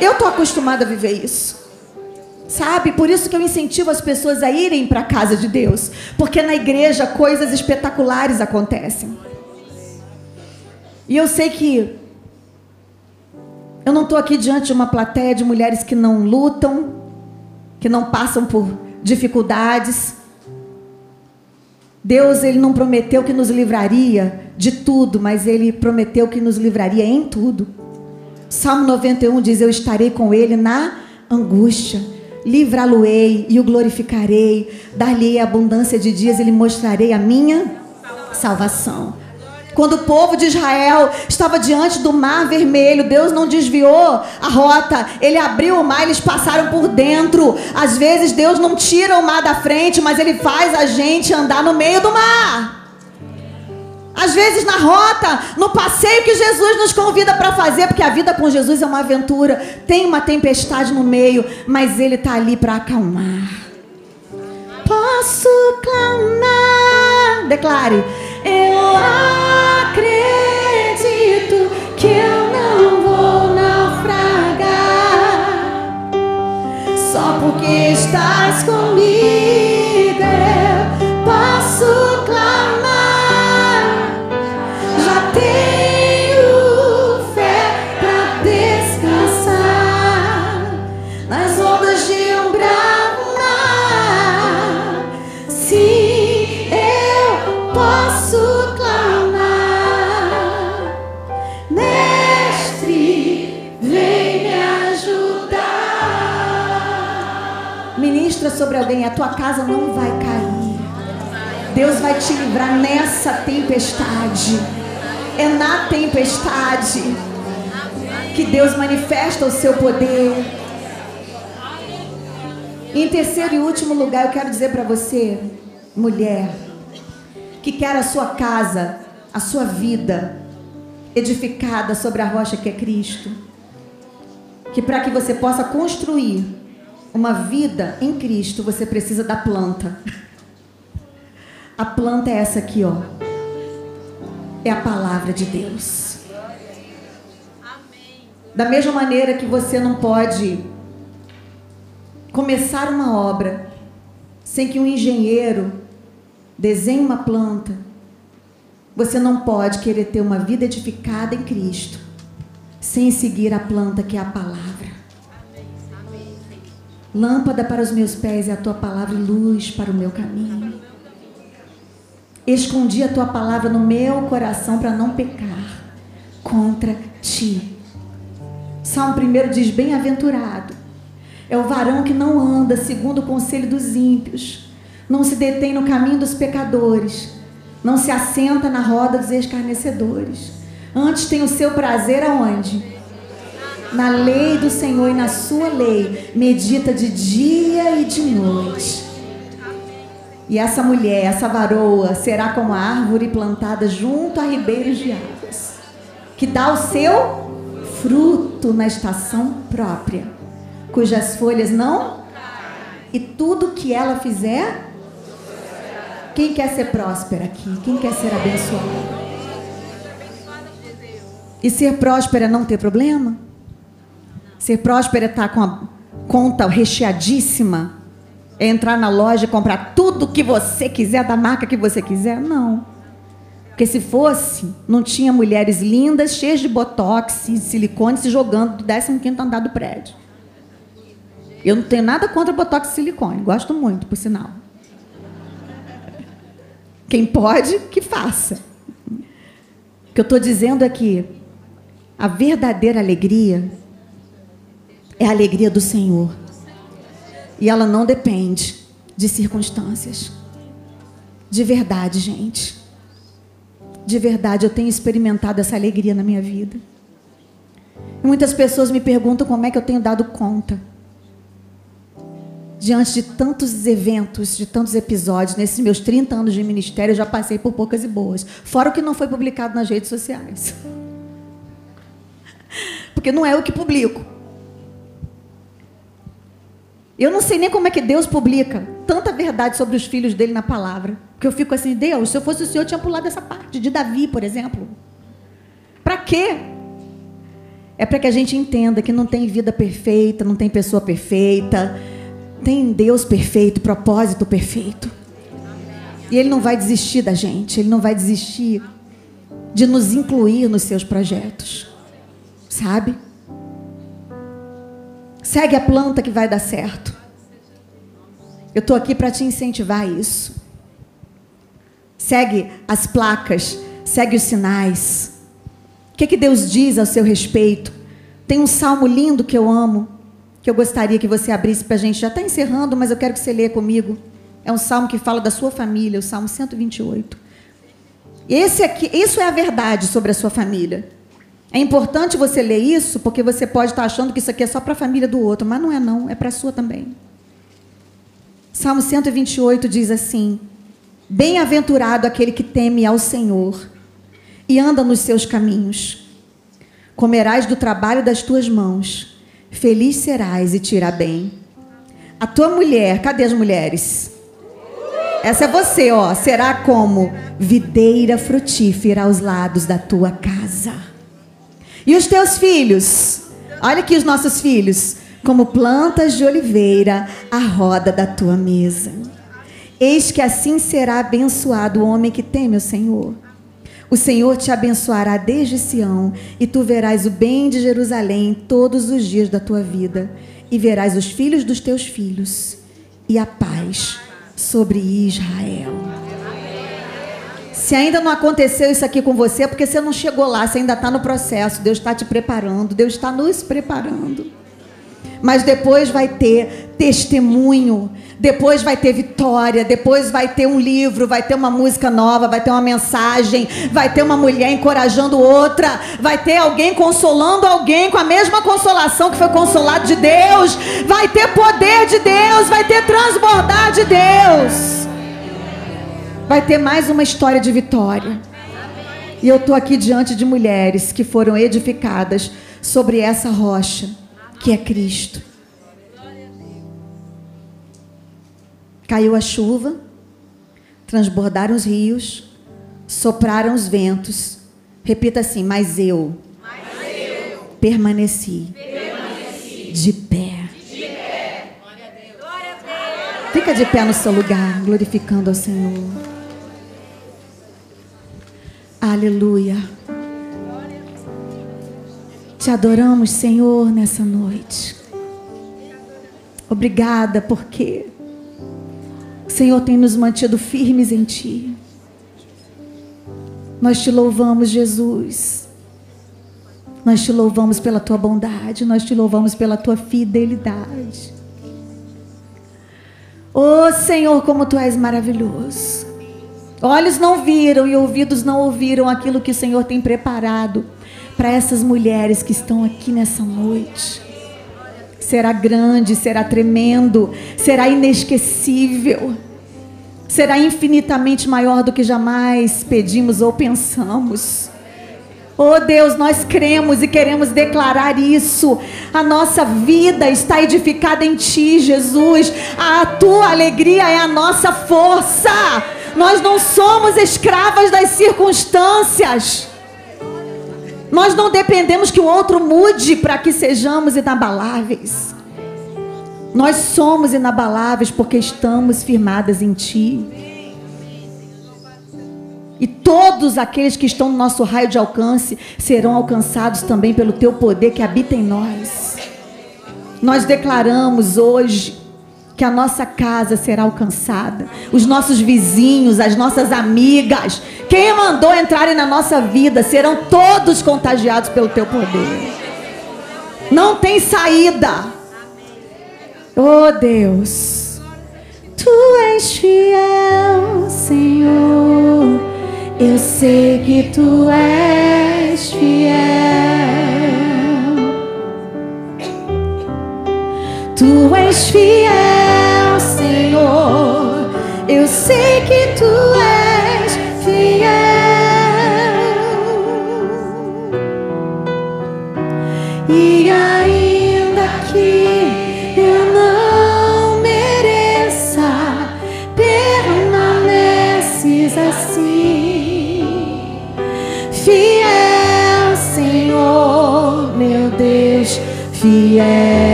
Eu estou acostumada a viver isso. Sabe? Por isso que eu incentivo as pessoas a irem para a casa de Deus. Porque na igreja coisas espetaculares acontecem. E eu sei que eu não estou aqui diante de uma plateia de mulheres que não lutam, que não passam por dificuldades. Deus ele não prometeu que nos livraria de tudo, mas ele prometeu que nos livraria em tudo. Salmo 91 diz: Eu estarei com ele na angústia livrá-lo-ei e o glorificarei, dar-lhe abundância de dias e lhe mostrarei a minha salvação. Quando o povo de Israel estava diante do mar vermelho, Deus não desviou a rota, ele abriu o mar, eles passaram por dentro. Às vezes Deus não tira o mar da frente, mas ele faz a gente andar no meio do mar. Às vezes na rota, no passeio que Jesus nos convida para fazer, porque a vida com Jesus é uma aventura, tem uma tempestade no meio, mas Ele está ali para acalmar. Posso clamar, declare, eu acredito que eu não vou naufragar, só porque estás comigo, alguém, a tua casa não vai cair. Deus vai te livrar nessa tempestade. É na tempestade que Deus manifesta o seu poder. Em terceiro e último lugar, eu quero dizer para você, mulher, que quer a sua casa, a sua vida edificada sobre a rocha que é Cristo, que para que você possa construir uma vida em Cristo, você precisa da planta. A planta é essa aqui, ó. É a palavra de Deus. Da mesma maneira que você não pode começar uma obra sem que um engenheiro desenhe uma planta, você não pode querer ter uma vida edificada em Cristo sem seguir a planta que é a palavra. Lâmpada para os meus pés é a tua palavra e luz para o meu caminho. Escondi a tua palavra no meu coração para não pecar contra ti. Salmo 1 diz: Bem-aventurado é o varão que não anda segundo o conselho dos ímpios, não se detém no caminho dos pecadores, não se assenta na roda dos escarnecedores. Antes tem o seu prazer aonde? Na lei do Senhor e na sua lei, medita de dia e de noite. E essa mulher, essa varoa, será como a árvore plantada junto a ribeiros de águas, que dá o seu fruto na estação própria, cujas folhas não e tudo que ela fizer. Quem quer ser próspera aqui? Quem quer ser abençoado? E ser próspera é não ter problema? Ser próspera é estar com a conta recheadíssima. É entrar na loja e comprar tudo que você quiser, da marca que você quiser? Não. Porque se fosse, não tinha mulheres lindas, cheias de botox e silicone se jogando do 15 andar do prédio. Eu não tenho nada contra botox e silicone, gosto muito, por sinal. Quem pode, que faça. O que eu estou dizendo é que a verdadeira alegria é a alegria do Senhor. E ela não depende de circunstâncias. De verdade, gente. De verdade, eu tenho experimentado essa alegria na minha vida. E muitas pessoas me perguntam como é que eu tenho dado conta. Diante de tantos eventos, de tantos episódios, nesses meus 30 anos de ministério, eu já passei por poucas e boas. Fora o que não foi publicado nas redes sociais. *laughs* Porque não é o que publico. Eu não sei nem como é que Deus publica tanta verdade sobre os filhos dele na palavra. Porque eu fico assim, Deus, se eu fosse o Senhor, eu tinha pulado essa parte de Davi, por exemplo. Para quê? É para que a gente entenda que não tem vida perfeita, não tem pessoa perfeita, tem Deus perfeito, propósito perfeito. E Ele não vai desistir da gente, Ele não vai desistir de nos incluir nos seus projetos. Sabe? Segue a planta que vai dar certo. Eu estou aqui para te incentivar a isso. Segue as placas, segue os sinais. O que, que Deus diz ao seu respeito? Tem um salmo lindo que eu amo, que eu gostaria que você abrisse para a gente. Já está encerrando, mas eu quero que você leia comigo. É um salmo que fala da sua família, o salmo 128. Esse aqui, isso é a verdade sobre a sua família. É importante você ler isso, porque você pode estar achando que isso aqui é só para a família do outro, mas não é não, é para a sua também. Salmo 128 diz assim: Bem-aventurado aquele que teme ao Senhor e anda nos seus caminhos. Comerás do trabalho das tuas mãos, feliz serás e te irá bem. A tua mulher, cadê as mulheres? Essa é você, ó, será como videira frutífera aos lados da tua casa. E os teus filhos? Olha aqui os nossos filhos. Como plantas de oliveira à roda da tua mesa. Eis que assim será abençoado o homem que teme o Senhor. O Senhor te abençoará desde Sião, e tu verás o bem de Jerusalém todos os dias da tua vida, e verás os filhos dos teus filhos, e a paz sobre Israel. Se ainda não aconteceu isso aqui com você, é porque você não chegou lá, você ainda está no processo. Deus está te preparando, Deus está nos preparando. Mas depois vai ter testemunho, depois vai ter vitória, depois vai ter um livro, vai ter uma música nova, vai ter uma mensagem, vai ter uma mulher encorajando outra, vai ter alguém consolando alguém com a mesma consolação que foi consolado de Deus, vai ter poder de Deus, vai ter transbordar de Deus. Vai ter mais uma história de vitória. E eu estou aqui diante de mulheres que foram edificadas sobre essa rocha, que é Cristo. Caiu a chuva, transbordaram os rios, sopraram os ventos. Repita assim: Mas eu, mas eu permaneci, permaneci de, pé. de pé. Fica de pé no seu lugar, glorificando ao Senhor. Aleluia. Te adoramos, Senhor, nessa noite. Obrigada porque Senhor tem nos mantido firmes em Ti. Nós te louvamos, Jesus. Nós te louvamos pela tua bondade, nós te louvamos pela tua fidelidade. Oh Senhor, como tu és maravilhoso. Olhos não viram e ouvidos não ouviram aquilo que o Senhor tem preparado para essas mulheres que estão aqui nessa noite. Será grande, será tremendo, será inesquecível será infinitamente maior do que jamais pedimos ou pensamos. Oh Deus, nós cremos e queremos declarar isso. A nossa vida está edificada em Ti, Jesus. A Tua alegria é a nossa força. Nós não somos escravas das circunstâncias. Nós não dependemos que o outro mude para que sejamos inabaláveis. Nós somos inabaláveis porque estamos firmadas em Ti. E todos aqueles que estão no nosso raio de alcance serão alcançados também pelo Teu poder que habita em nós. Nós declaramos hoje que a nossa casa será alcançada, os nossos vizinhos, as nossas amigas, quem mandou entrarem na nossa vida serão todos contagiados pelo Teu poder. Não tem saída. Oh Deus, Tu és fiel, Senhor. Eu sei que Tu és fiel. Tu és fiel, Senhor. Eu sei que Tu és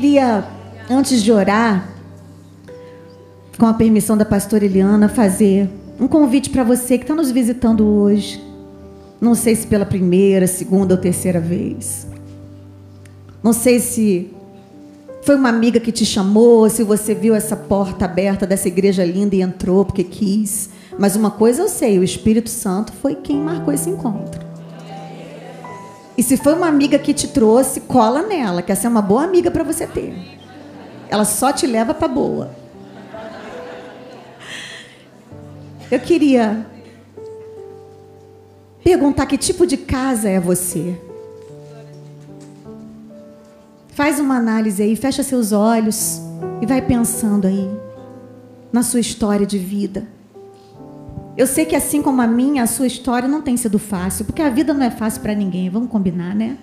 queria antes de orar, com a permissão da pastora Eliana, fazer um convite para você que está nos visitando hoje. Não sei se pela primeira, segunda ou terceira vez. Não sei se foi uma amiga que te chamou, se você viu essa porta aberta dessa igreja linda e entrou porque quis. Mas uma coisa eu sei, o Espírito Santo foi quem marcou esse encontro. E se foi uma amiga que te trouxe, cola nela, que essa é uma boa amiga para você ter. Ela só te leva para boa. Eu queria perguntar que tipo de casa é você. Faz uma análise aí, fecha seus olhos e vai pensando aí na sua história de vida. Eu sei que assim como a minha, a sua história não tem sido fácil, porque a vida não é fácil para ninguém, vamos combinar, né?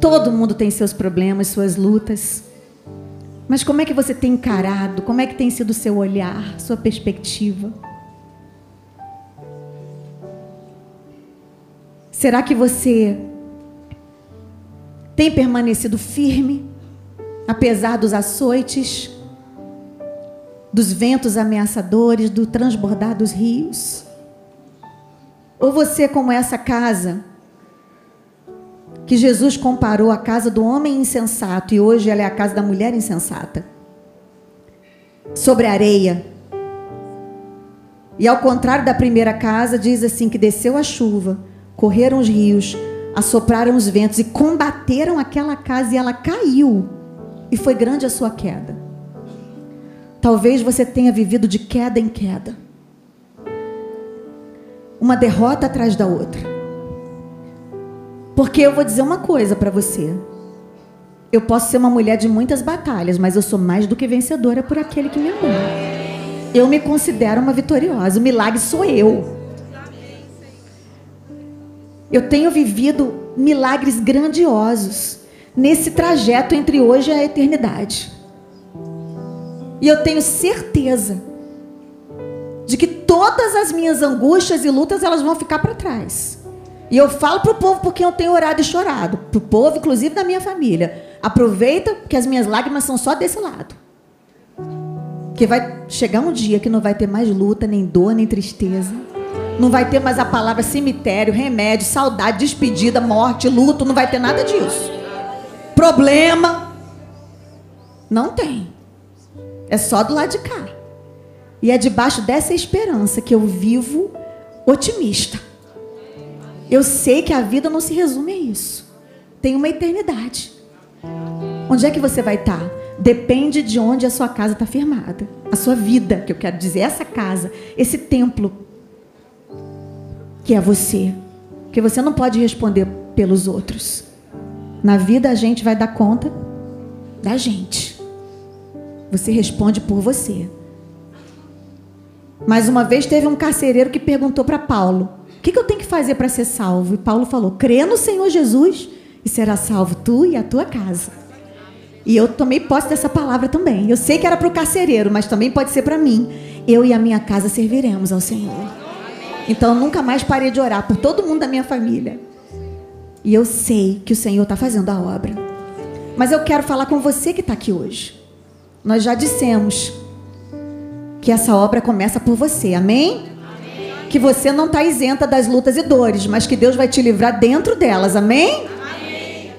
Todo mundo tem seus problemas, suas lutas. Mas como é que você tem encarado? Como é que tem sido o seu olhar, sua perspectiva? Será que você tem permanecido firme, apesar dos açoites, dos ventos ameaçadores, do transbordar dos rios? Ou você, como essa casa, que Jesus comparou a casa do homem insensato e hoje ela é a casa da mulher insensata. sobre a areia. E ao contrário da primeira casa, diz assim: que desceu a chuva, correram os rios, assopraram os ventos e combateram aquela casa e ela caiu. E foi grande a sua queda. Talvez você tenha vivido de queda em queda. Uma derrota atrás da outra. Porque eu vou dizer uma coisa para você. Eu posso ser uma mulher de muitas batalhas, mas eu sou mais do que vencedora por aquele que me ama. Eu me considero uma vitoriosa. O milagre sou eu. Eu tenho vivido milagres grandiosos nesse trajeto entre hoje e a eternidade. E eu tenho certeza de que todas as minhas angústias e lutas elas vão ficar para trás. E eu falo para o povo porque eu tenho orado e chorado. Para o povo, inclusive da minha família. Aproveita que as minhas lágrimas são só desse lado. Que vai chegar um dia que não vai ter mais luta, nem dor, nem tristeza. Não vai ter mais a palavra cemitério, remédio, saudade, despedida, morte, luto. Não vai ter nada disso. Problema. Não tem. É só do lado de cá. E é debaixo dessa esperança que eu vivo otimista. Eu sei que a vida não se resume a isso. Tem uma eternidade. Onde é que você vai estar? Depende de onde a sua casa está firmada. A sua vida, que eu quero dizer, essa casa, esse templo, que é você. Porque você não pode responder pelos outros. Na vida a gente vai dar conta da gente. Você responde por você. Mais uma vez teve um carcereiro que perguntou para Paulo: O que, que eu tenho que fazer para ser salvo? E Paulo falou: Crê no Senhor Jesus e será salvo tu e a tua casa. E eu tomei posse dessa palavra também. Eu sei que era para o carcereiro, mas também pode ser para mim. Eu e a minha casa serviremos ao Senhor. Então nunca mais parei de orar por todo mundo da minha família. E eu sei que o Senhor está fazendo a obra. Mas eu quero falar com você que está aqui hoje. Nós já dissemos que essa obra começa por você, amém? amém. Que você não está isenta das lutas e dores, mas que Deus vai te livrar dentro delas, amém? amém?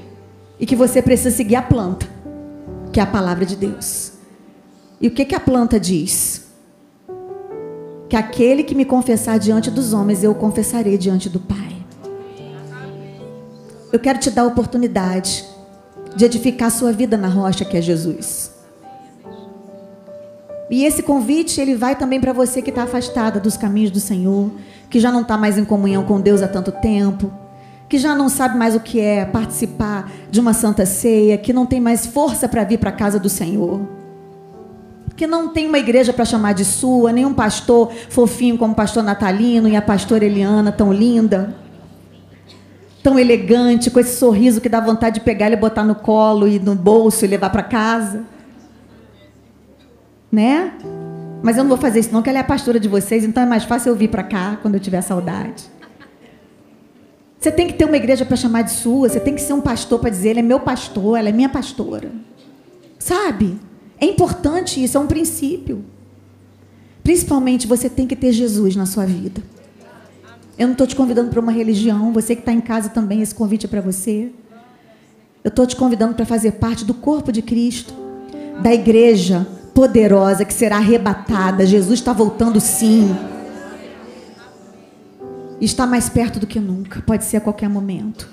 E que você precisa seguir a planta que é a palavra de Deus. E o que, que a planta diz? Que aquele que me confessar diante dos homens, eu o confessarei diante do Pai. Eu quero te dar a oportunidade de edificar sua vida na rocha que é Jesus. E esse convite, ele vai também para você que está afastada dos caminhos do Senhor, que já não está mais em comunhão com Deus há tanto tempo, que já não sabe mais o que é participar de uma santa ceia, que não tem mais força para vir para a casa do Senhor, que não tem uma igreja para chamar de sua, nem um pastor fofinho como o pastor Natalino e a pastora Eliana, tão linda, tão elegante, com esse sorriso que dá vontade de pegar e botar no colo e no bolso e levar para casa. Né? Mas eu não vou fazer isso não, que ela é a pastora de vocês, então é mais fácil eu vir para cá quando eu tiver saudade. Você tem que ter uma igreja para chamar de sua, você tem que ser um pastor para dizer, ele é meu pastor, ela é minha pastora. Sabe? É importante isso, é um princípio. Principalmente você tem que ter Jesus na sua vida. Eu não estou te convidando para uma religião, você que está em casa também, esse convite é para você. Eu estou te convidando para fazer parte do corpo de Cristo, da igreja poderosa que será arrebatada. Jesus está voltando sim está mais perto do que nunca, pode ser a qualquer momento.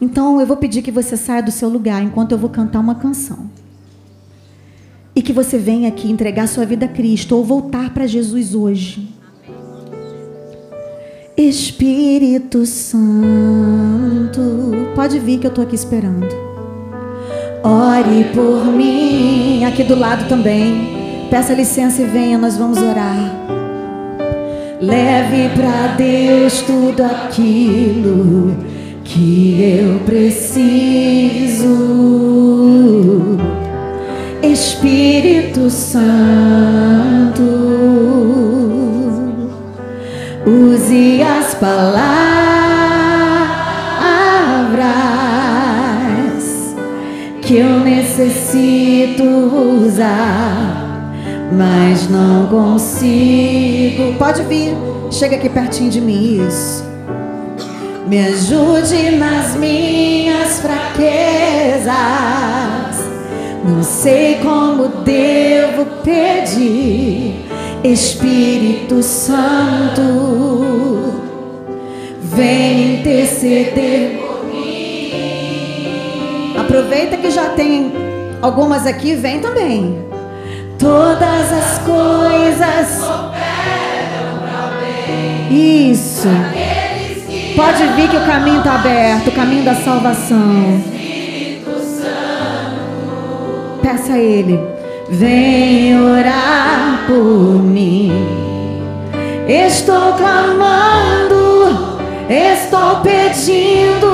Então eu vou pedir que você saia do seu lugar enquanto eu vou cantar uma canção. E que você venha aqui entregar sua vida a Cristo ou voltar para Jesus hoje. Espírito Santo, pode vir que eu estou aqui esperando. Ore por mim, aqui do lado também. Peça licença e venha, nós vamos orar. Leve para Deus tudo aquilo que eu preciso. Espírito Santo, use as palavras que eu necessito usar mas não consigo. Pode vir, chega aqui pertinho de mim. Isso. Me ajude nas minhas fraquezas, Não sei como devo pedir, Espírito Santo, vem interceder. Aproveita que já tem algumas aqui, vem também. Todas as coisas. Isso. Pode vir que o caminho está aberto, o caminho da salvação. Peça a Ele, vem orar por mim. Estou clamando, estou pedindo.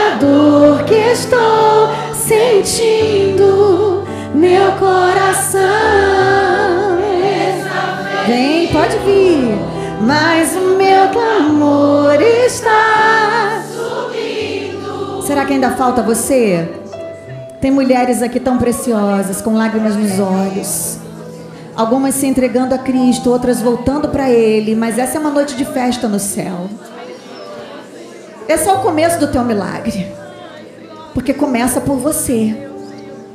mas o meu clamor está subindo. Será que ainda falta você? Tem mulheres aqui tão preciosas, com lágrimas nos olhos. Algumas se entregando a Cristo, outras voltando para Ele, mas essa é uma noite de festa no céu. Esse é o começo do teu milagre, porque começa por você,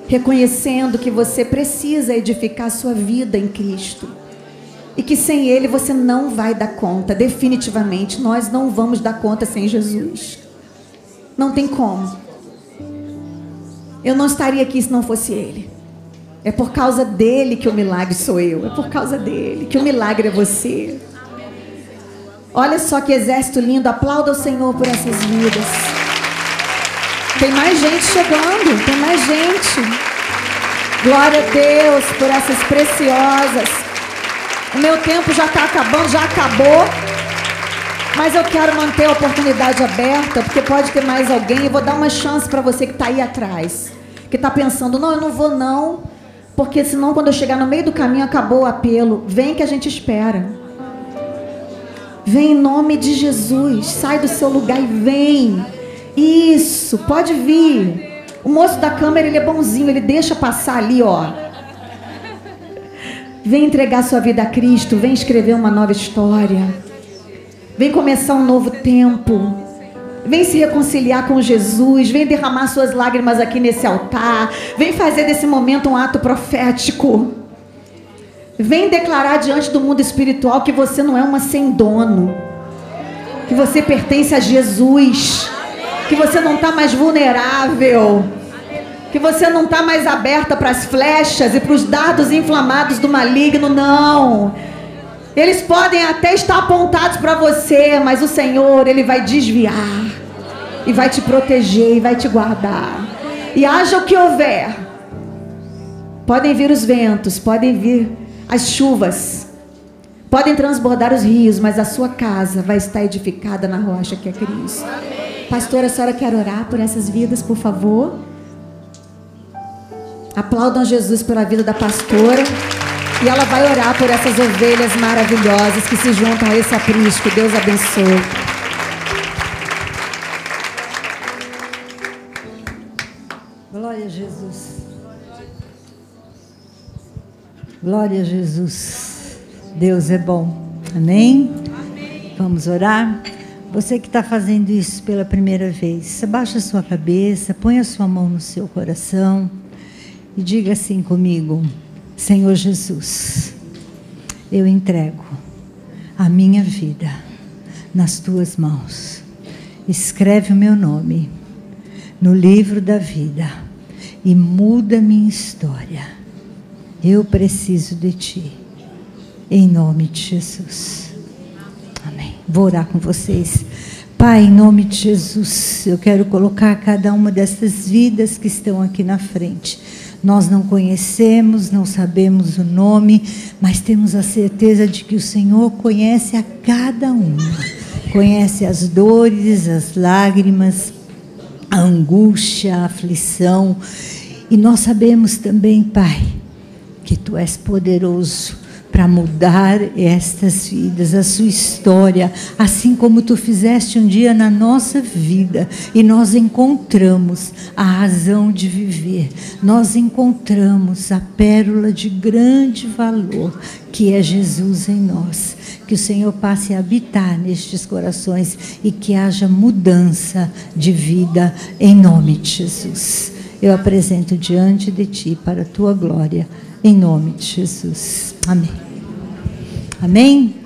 reconhecendo que você precisa edificar sua vida em Cristo e que sem Ele você não vai dar conta, definitivamente. Nós não vamos dar conta sem Jesus, não tem como. Eu não estaria aqui se não fosse Ele. É por causa dele que o milagre sou eu. É por causa dele que o milagre é você. Olha só que exército lindo. Aplauda o Senhor por essas vidas. Tem mais gente chegando. Tem mais gente. Glória a Deus por essas preciosas. O meu tempo já está acabando, já acabou. Mas eu quero manter a oportunidade aberta, porque pode ter mais alguém. Eu vou dar uma chance para você que está aí atrás, que está pensando: não, eu não vou não, porque senão quando eu chegar no meio do caminho acabou o apelo. Vem que a gente espera. Vem em nome de Jesus. Sai do seu lugar e vem. Isso, pode vir. O moço da câmera, ele é bonzinho, ele deixa passar ali, ó. Vem entregar sua vida a Cristo, vem escrever uma nova história. Vem começar um novo tempo. Vem se reconciliar com Jesus, vem derramar suas lágrimas aqui nesse altar, vem fazer desse momento um ato profético. Vem declarar diante do mundo espiritual que você não é uma sem dono, que você pertence a Jesus, que você não está mais vulnerável, que você não está mais aberta para as flechas e para os dardos inflamados do maligno, não. Eles podem até estar apontados para você, mas o Senhor, Ele vai desviar, e vai te proteger, e vai te guardar. E haja o que houver, podem vir os ventos, podem vir as chuvas, podem transbordar os rios, mas a sua casa vai estar edificada na rocha que é Cristo. Pastora, a senhora quer orar por essas vidas, por favor? Aplaudam Jesus pela vida da pastora. E ela vai orar por essas ovelhas maravilhosas que se juntam a esse aprisco. Deus abençoe. Glória a Jesus. Glória a Jesus. Deus é bom. Amém? Vamos orar? Você que está fazendo isso pela primeira vez, abaixa a sua cabeça, põe a sua mão no seu coração e diga assim comigo: Senhor Jesus, eu entrego a minha vida nas tuas mãos. Escreve o meu nome no livro da vida e muda minha história. Eu preciso de ti. Em nome de Jesus. Amém. Vou orar com vocês. Pai, em nome de Jesus, eu quero colocar cada uma dessas vidas que estão aqui na frente. Nós não conhecemos, não sabemos o nome, mas temos a certeza de que o Senhor conhece a cada uma. Conhece as dores, as lágrimas, a angústia, a aflição. E nós sabemos também, Pai, que Tu és poderoso para mudar estas vidas, a sua história, assim como tu fizeste um dia na nossa vida e nós encontramos a razão de viver, nós encontramos a pérola de grande valor que é Jesus em nós. Que o Senhor passe a habitar nestes corações e que haja mudança de vida em nome de Jesus. Eu apresento diante de ti para a tua glória, em nome de Jesus. Amém. Amém?